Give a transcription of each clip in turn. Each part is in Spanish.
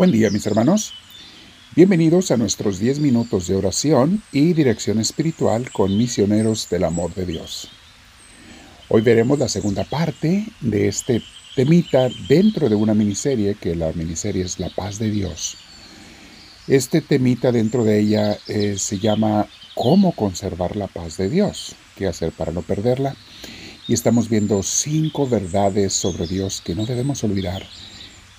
Buen día mis hermanos. Bienvenidos a nuestros 10 minutos de oración y dirección espiritual con misioneros del amor de Dios. Hoy veremos la segunda parte de este temita dentro de una miniserie que la miniserie es La paz de Dios. Este temita dentro de ella eh, se llama ¿Cómo conservar la paz de Dios? ¿Qué hacer para no perderla? Y estamos viendo cinco verdades sobre Dios que no debemos olvidar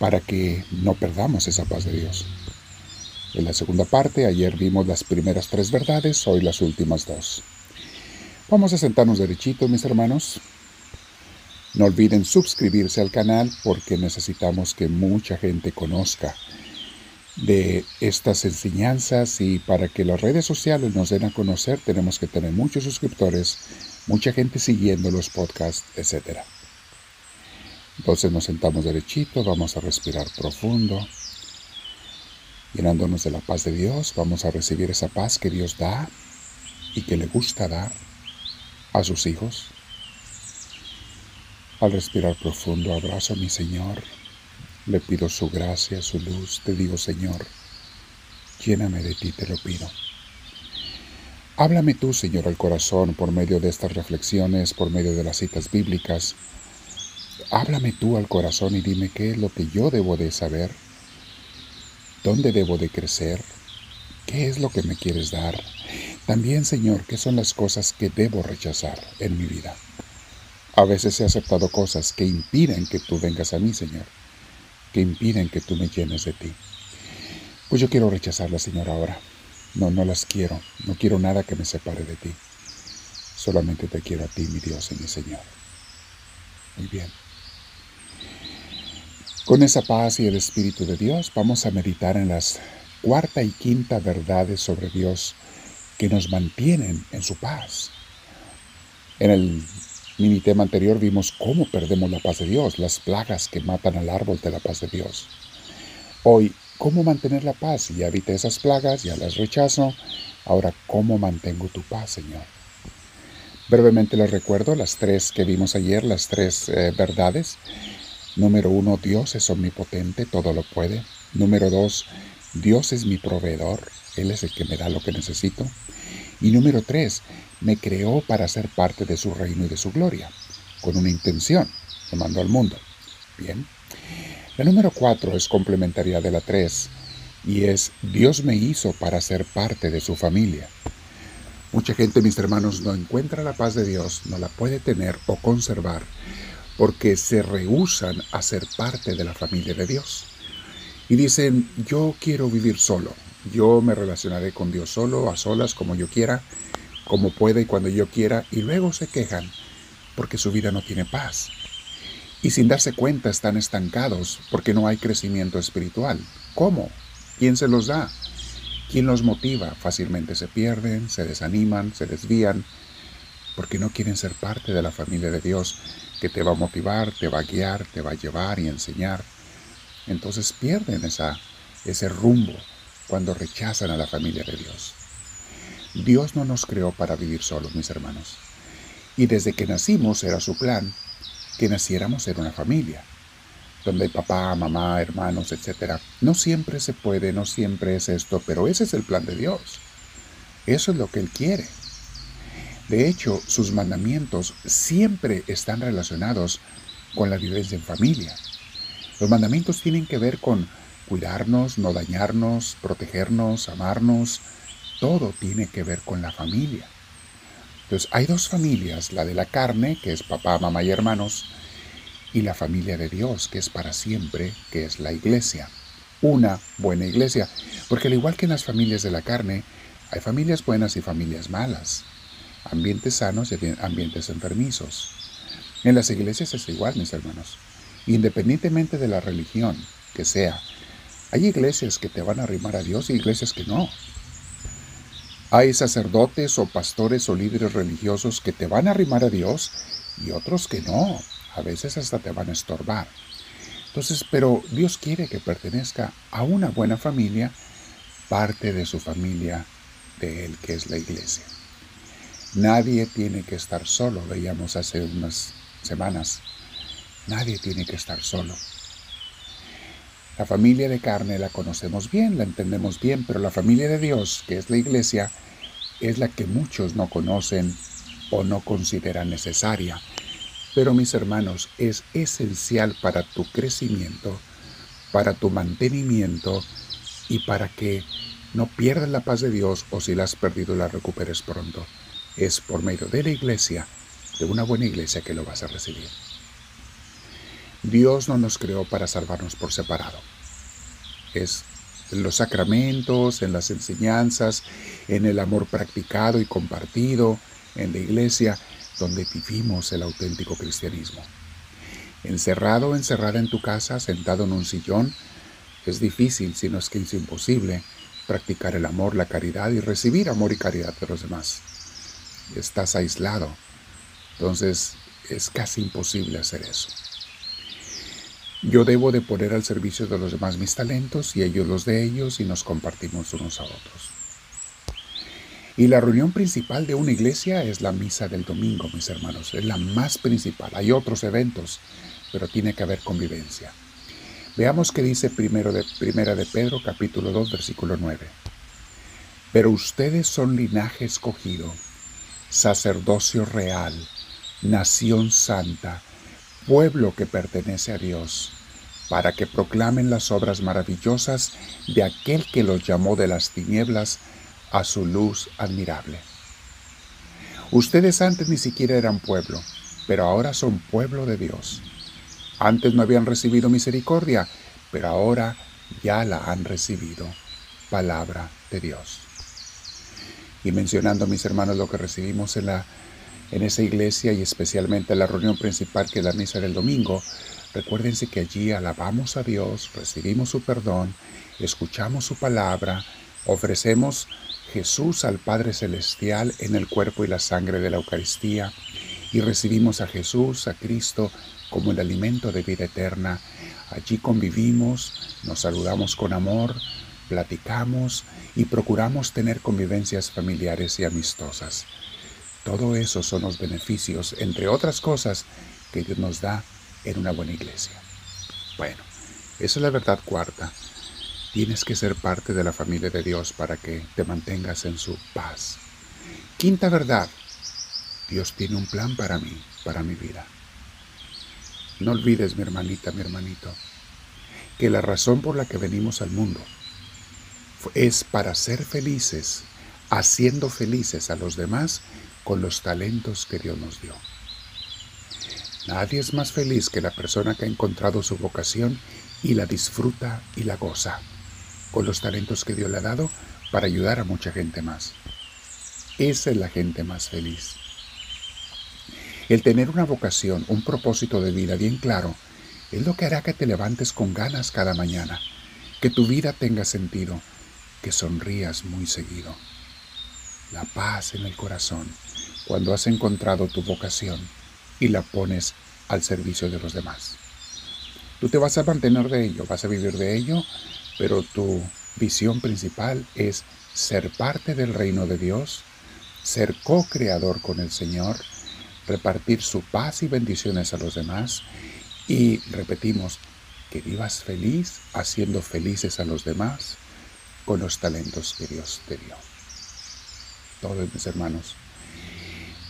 para que no perdamos esa paz de Dios. En la segunda parte, ayer vimos las primeras tres verdades, hoy las últimas dos. Vamos a sentarnos derechitos, mis hermanos. No olviden suscribirse al canal porque necesitamos que mucha gente conozca de estas enseñanzas y para que las redes sociales nos den a conocer tenemos que tener muchos suscriptores, mucha gente siguiendo los podcasts, etcétera. Entonces nos sentamos derechito, vamos a respirar profundo. Llenándonos de la paz de Dios, vamos a recibir esa paz que Dios da y que le gusta dar a sus hijos. Al respirar profundo, abrazo a mi Señor. Le pido su gracia, su luz. Te digo, Señor, lléname de ti, te lo pido. Háblame tú, Señor, al corazón por medio de estas reflexiones, por medio de las citas bíblicas Háblame tú al corazón y dime qué es lo que yo debo de saber, dónde debo de crecer, qué es lo que me quieres dar. También, Señor, qué son las cosas que debo rechazar en mi vida. A veces he aceptado cosas que impiden que tú vengas a mí, Señor, que impiden que tú me llenes de ti. Pues yo quiero rechazarlas, Señor, ahora. No, no las quiero. No quiero nada que me separe de ti. Solamente te quiero a ti, mi Dios y mi Señor. Muy bien. Con esa paz y el Espíritu de Dios vamos a meditar en las cuarta y quinta verdades sobre Dios que nos mantienen en su paz. En el mini tema anterior vimos cómo perdemos la paz de Dios, las plagas que matan al árbol de la paz de Dios. Hoy, cómo mantener la paz. Ya evité esas plagas, ya las rechazo. Ahora, ¿cómo mantengo tu paz, Señor? Brevemente les recuerdo las tres que vimos ayer, las tres eh, verdades. Número uno, Dios es omnipotente, todo lo puede. Número dos, Dios es mi proveedor, Él es el que me da lo que necesito. Y número tres, me creó para ser parte de su reino y de su gloria, con una intención, mandó al mundo. Bien. La número cuatro es complementaria de la tres, y es Dios me hizo para ser parte de su familia. Mucha gente, mis hermanos, no encuentra la paz de Dios, no la puede tener o conservar porque se rehusan a ser parte de la familia de Dios. Y dicen, yo quiero vivir solo, yo me relacionaré con Dios solo, a solas, como yo quiera, como pueda y cuando yo quiera, y luego se quejan porque su vida no tiene paz. Y sin darse cuenta están estancados porque no hay crecimiento espiritual. ¿Cómo? ¿Quién se los da? ¿Quién los motiva? Fácilmente se pierden, se desaniman, se desvían, porque no quieren ser parte de la familia de Dios que te va a motivar, te va a guiar, te va a llevar y enseñar. Entonces pierden esa, ese rumbo cuando rechazan a la familia de Dios. Dios no nos creó para vivir solos, mis hermanos. Y desde que nacimos era su plan que naciéramos en una familia, donde hay papá, mamá, hermanos, etc. No siempre se puede, no siempre es esto, pero ese es el plan de Dios. Eso es lo que Él quiere. De hecho, sus mandamientos siempre están relacionados con la vivencia en familia. Los mandamientos tienen que ver con cuidarnos, no dañarnos, protegernos, amarnos. Todo tiene que ver con la familia. Entonces, hay dos familias, la de la carne, que es papá, mamá y hermanos, y la familia de Dios, que es para siempre, que es la iglesia. Una buena iglesia, porque al igual que en las familias de la carne, hay familias buenas y familias malas ambientes sanos y ambientes enfermizos. En las iglesias es igual, mis hermanos. Independientemente de la religión que sea, hay iglesias que te van a arrimar a Dios y iglesias que no. Hay sacerdotes o pastores o líderes religiosos que te van a arrimar a Dios y otros que no. A veces hasta te van a estorbar. Entonces, pero Dios quiere que pertenezca a una buena familia, parte de su familia de Él, que es la iglesia. Nadie tiene que estar solo, veíamos hace unas semanas. Nadie tiene que estar solo. La familia de carne la conocemos bien, la entendemos bien, pero la familia de Dios, que es la iglesia, es la que muchos no conocen o no consideran necesaria. Pero mis hermanos, es esencial para tu crecimiento, para tu mantenimiento y para que no pierdas la paz de Dios o si la has perdido la recuperes pronto. Es por medio de la iglesia, de una buena iglesia que lo vas a recibir. Dios no nos creó para salvarnos por separado. Es en los sacramentos, en las enseñanzas, en el amor practicado y compartido, en la iglesia, donde vivimos el auténtico cristianismo. Encerrado o encerrada en tu casa, sentado en un sillón, es difícil, si no es que es imposible, practicar el amor, la caridad y recibir amor y caridad de los demás. Estás aislado, entonces es casi imposible hacer eso. Yo debo de poner al servicio de los demás mis talentos y ellos los de ellos y nos compartimos unos a otros. Y la reunión principal de una iglesia es la misa del domingo, mis hermanos. Es la más principal. Hay otros eventos, pero tiene que haber convivencia. Veamos qué dice primero de, Primera de Pedro, capítulo 2, versículo 9. Pero ustedes son linaje escogido, sacerdocio real, nación santa, pueblo que pertenece a Dios, para que proclamen las obras maravillosas de aquel que los llamó de las tinieblas a su luz admirable. Ustedes antes ni siquiera eran pueblo, pero ahora son pueblo de Dios. Antes no habían recibido misericordia, pero ahora ya la han recibido. Palabra de Dios. Y mencionando, mis hermanos, lo que recibimos en la en esa iglesia y especialmente en la reunión principal que es la misa del domingo, recuérdense que allí alabamos a Dios, recibimos su perdón, escuchamos su palabra, ofrecemos Jesús al Padre Celestial en el cuerpo y la sangre de la Eucaristía y recibimos a Jesús, a Cristo, como el alimento de vida eterna. Allí convivimos, nos saludamos con amor, platicamos y procuramos tener convivencias familiares y amistosas. Todo eso son los beneficios, entre otras cosas, que Dios nos da en una buena iglesia. Bueno, esa es la verdad cuarta. Tienes que ser parte de la familia de Dios para que te mantengas en su paz. Quinta verdad. Dios tiene un plan para mí, para mi vida. No olvides, mi hermanita, mi hermanito, que la razón por la que venimos al mundo es para ser felices, haciendo felices a los demás con los talentos que Dios nos dio. Nadie es más feliz que la persona que ha encontrado su vocación y la disfruta y la goza con los talentos que Dios le ha dado para ayudar a mucha gente más. Esa es la gente más feliz. El tener una vocación, un propósito de vida bien claro, es lo que hará que te levantes con ganas cada mañana, que tu vida tenga sentido, que sonrías muy seguido. La paz en el corazón cuando has encontrado tu vocación y la pones al servicio de los demás. Tú te vas a mantener de ello, vas a vivir de ello, pero tu visión principal es ser parte del reino de Dios, ser co-creador con el Señor, repartir su paz y bendiciones a los demás y repetimos, que vivas feliz haciendo felices a los demás con los talentos que Dios te dio. Todos mis hermanos,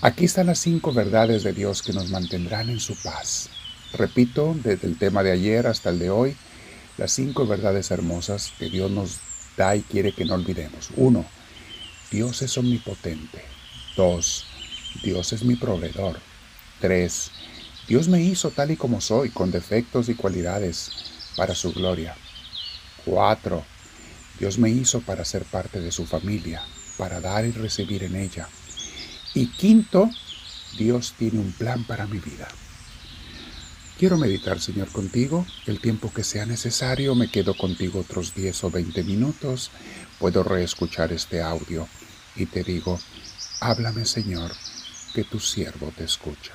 Aquí están las cinco verdades de Dios que nos mantendrán en su paz. Repito, desde el tema de ayer hasta el de hoy, las cinco verdades hermosas que Dios nos da y quiere que no olvidemos. Uno, Dios es omnipotente. Dos, Dios es mi proveedor. Tres, Dios me hizo tal y como soy, con defectos y cualidades, para su gloria. Cuatro, Dios me hizo para ser parte de su familia, para dar y recibir en ella. Y quinto, Dios tiene un plan para mi vida. Quiero meditar, Señor, contigo. El tiempo que sea necesario, me quedo contigo otros 10 o 20 minutos. Puedo reescuchar este audio y te digo, háblame, Señor, que tu siervo te escucha.